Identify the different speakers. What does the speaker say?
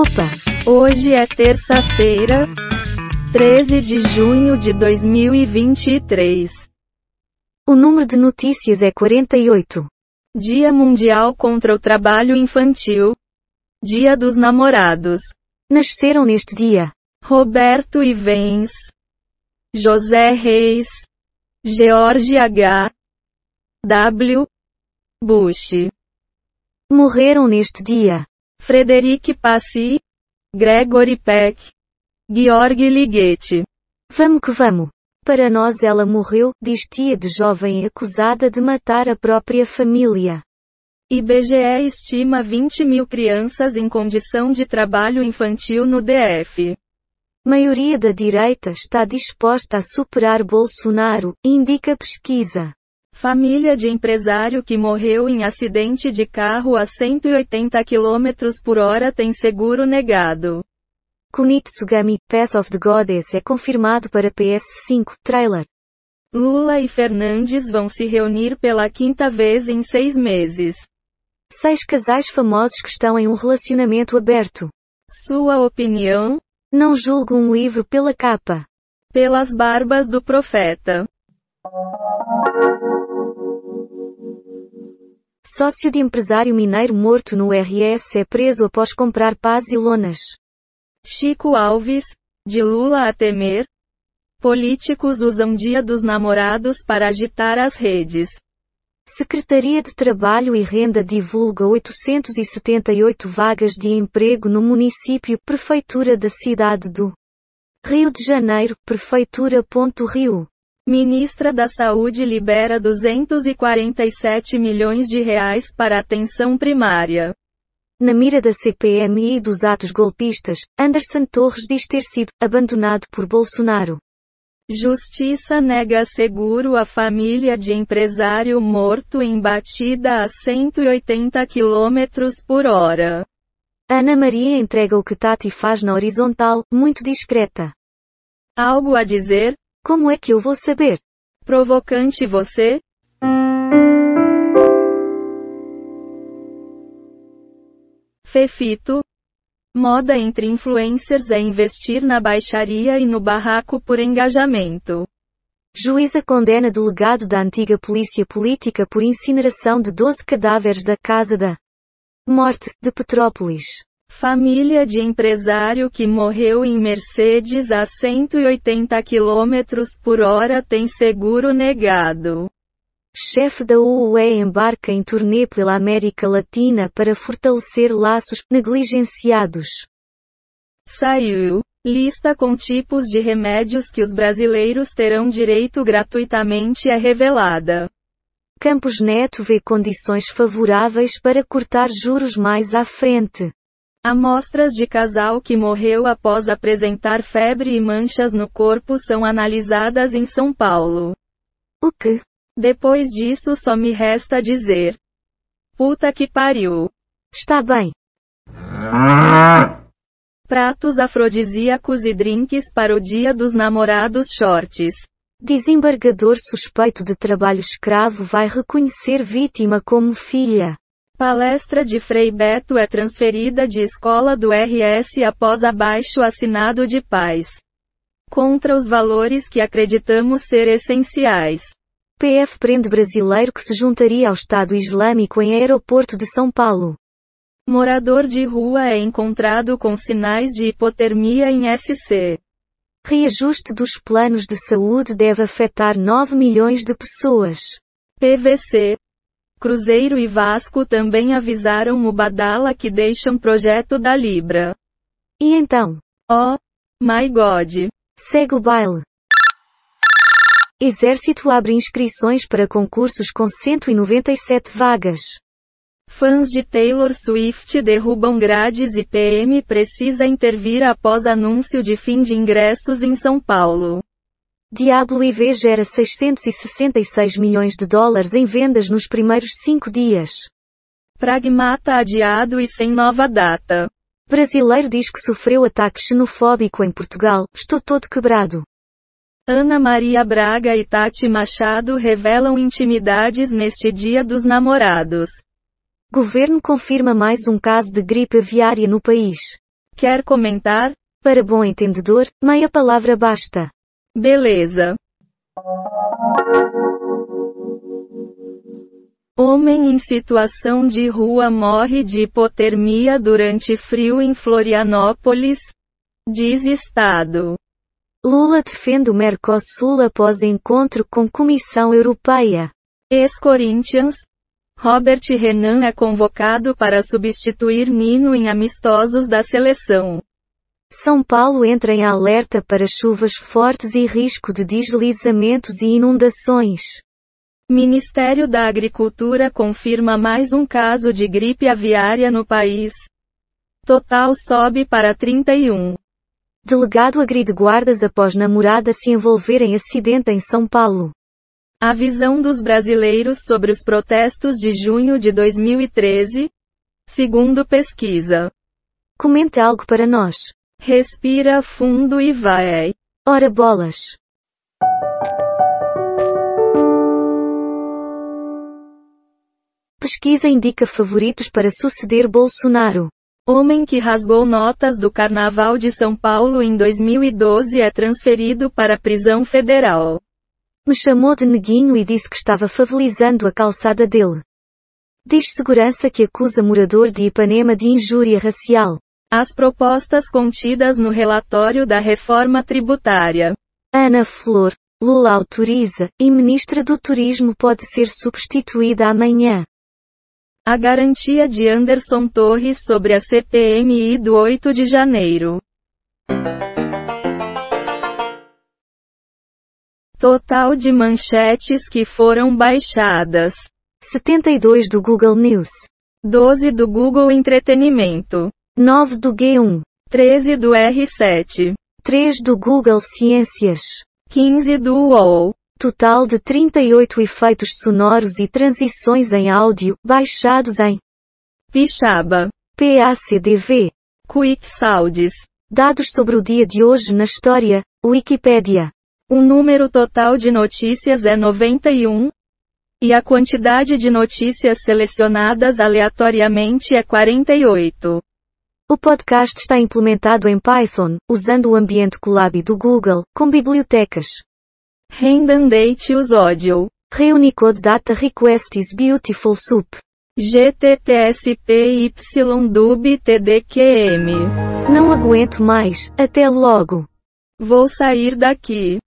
Speaker 1: Opa!
Speaker 2: Hoje é terça-feira, 13 de junho de 2023.
Speaker 1: O número de notícias é 48.
Speaker 2: Dia Mundial contra o Trabalho Infantil. Dia dos Namorados.
Speaker 1: Nasceram neste dia
Speaker 2: Roberto Ivens. José Reis. George H. W. Bush.
Speaker 1: Morreram neste dia
Speaker 2: Frederic Passy. Gregory Peck. Georg Ligeti.
Speaker 1: Vamos que vamos. Para nós ela morreu, diz tia de jovem acusada de matar a própria família.
Speaker 2: IBGE estima 20 mil crianças em condição de trabalho infantil no DF.
Speaker 1: Maioria da direita está disposta a superar Bolsonaro, indica pesquisa.
Speaker 2: Família de empresário que morreu em acidente de carro a 180 km por hora tem seguro negado.
Speaker 1: Kunitsugami, Path of the Goddess é confirmado para PS5, trailer.
Speaker 2: Lula e Fernandes vão se reunir pela quinta vez em seis meses.
Speaker 1: Seis casais famosos que estão em um relacionamento aberto.
Speaker 2: Sua opinião?
Speaker 1: Não julgo um livro pela capa.
Speaker 2: Pelas barbas do profeta.
Speaker 1: Sócio de empresário mineiro morto no RS é preso após comprar pás e lonas.
Speaker 2: Chico Alves, de Lula a temer. Políticos usam Dia dos Namorados para agitar as redes.
Speaker 1: Secretaria de Trabalho e Renda divulga 878 vagas de emprego no município Prefeitura da cidade do Rio de Janeiro, Prefeitura. Rio.
Speaker 2: Ministra da Saúde libera 247 milhões de reais para atenção primária.
Speaker 1: Na mira da CPMI e dos atos golpistas, Anderson Torres diz ter sido abandonado por Bolsonaro.
Speaker 2: Justiça nega seguro à família de empresário morto em batida a 180 km por hora.
Speaker 1: Ana Maria entrega o que Tati faz na horizontal, muito discreta.
Speaker 2: Algo a dizer?
Speaker 1: Como é que eu vou saber?
Speaker 2: Provocante você? Fefito. Moda entre influencers é investir na baixaria e no barraco por engajamento.
Speaker 1: Juíza condena delegado da antiga polícia política por incineração de 12 cadáveres da Casa da Morte, de Petrópolis.
Speaker 2: Família de empresário que morreu em Mercedes a 180 km por hora tem seguro negado.
Speaker 1: Chefe da UUE embarca em turnê pela América Latina para fortalecer laços negligenciados.
Speaker 2: Saiu. Lista com tipos de remédios que os brasileiros terão direito gratuitamente é revelada.
Speaker 1: Campos Neto vê condições favoráveis para cortar juros mais à frente.
Speaker 2: Amostras de casal que morreu após apresentar febre e manchas no corpo são analisadas em São Paulo.
Speaker 1: O que?
Speaker 2: Depois disso só me resta dizer. Puta que pariu.
Speaker 1: Está bem.
Speaker 2: Pratos afrodisíacos e drinks para o Dia dos Namorados Shorts.
Speaker 1: Desembargador suspeito de trabalho escravo vai reconhecer vítima como filha.
Speaker 2: Palestra de Frei Beto é transferida de escola do RS após abaixo assinado de paz. Contra os valores que acreditamos ser essenciais.
Speaker 1: PF prende brasileiro que se juntaria ao Estado Islâmico em aeroporto de São Paulo.
Speaker 2: Morador de rua é encontrado com sinais de hipotermia em SC.
Speaker 1: Reajuste dos planos de saúde deve afetar 9 milhões de pessoas.
Speaker 2: PVC. Cruzeiro e Vasco também avisaram o Badala que deixam projeto da Libra.
Speaker 1: E então?
Speaker 2: Oh, my God.
Speaker 1: Segue o baile. Exército abre inscrições para concursos com 197 vagas.
Speaker 2: Fãs de Taylor Swift derrubam grades e PM precisa intervir após anúncio de fim de ingressos em São Paulo.
Speaker 1: Diablo IV gera 666 milhões de dólares em vendas nos primeiros cinco dias.
Speaker 2: Pragmata adiado e sem nova data.
Speaker 1: Brasileiro diz que sofreu ataque xenofóbico em Portugal, estou todo quebrado.
Speaker 2: Ana Maria Braga e Tati Machado revelam intimidades neste Dia dos Namorados.
Speaker 1: Governo confirma mais um caso de gripe aviária no país.
Speaker 2: Quer comentar?
Speaker 1: Para bom entendedor, meia palavra basta.
Speaker 2: Beleza. Homem em situação de rua morre de hipotermia durante frio em Florianópolis. Diz Estado.
Speaker 1: Lula defende o Mercosul após encontro com Comissão Europeia.
Speaker 2: Ex-Corinthians. Robert Renan é convocado para substituir Nino em amistosos da seleção.
Speaker 1: São Paulo entra em alerta para chuvas fortes e risco de deslizamentos e inundações.
Speaker 2: Ministério da Agricultura confirma mais um caso de gripe aviária no país. Total sobe para 31.
Speaker 1: Delegado agride guardas após namorada se envolver em acidente em São Paulo.
Speaker 2: A visão dos brasileiros sobre os protestos de junho de 2013? Segundo pesquisa.
Speaker 1: Comente algo para nós.
Speaker 2: Respira fundo e vai.
Speaker 1: Ora bolas. Pesquisa indica favoritos para suceder Bolsonaro.
Speaker 2: Homem que rasgou notas do Carnaval de São Paulo em 2012 é transferido para a prisão federal.
Speaker 1: Me chamou de neguinho e disse que estava favelizando a calçada dele. Diz segurança que acusa morador de Ipanema de injúria racial.
Speaker 2: As propostas contidas no relatório da reforma tributária.
Speaker 1: Ana Flor, Lula autoriza, e ministra do Turismo pode ser substituída amanhã.
Speaker 2: A garantia de Anderson Torres sobre a CPMI do 8 de janeiro. Total de manchetes que foram baixadas:
Speaker 1: 72 do Google News,
Speaker 2: 12 do Google Entretenimento,
Speaker 1: 9 do G1,
Speaker 2: 13 do R7,
Speaker 1: 3 do Google Ciências,
Speaker 2: 15 do UOL.
Speaker 1: Total de 38 efeitos sonoros e transições em áudio, baixados em
Speaker 2: Pixaba,
Speaker 1: PACDV.
Speaker 2: Quick Sounds.
Speaker 1: Dados sobre o dia de hoje na história, Wikipédia.
Speaker 2: O número total de notícias é 91. E a quantidade de notícias selecionadas aleatoriamente é 48.
Speaker 1: O podcast está implementado em Python, usando o ambiente Colab do Google, com bibliotecas.
Speaker 2: Redundate audio.
Speaker 1: Reunicode Data Request is Beautiful Soup.
Speaker 2: GTTSPYDUB TDQM.
Speaker 1: Não aguento mais, até logo.
Speaker 2: Vou sair daqui.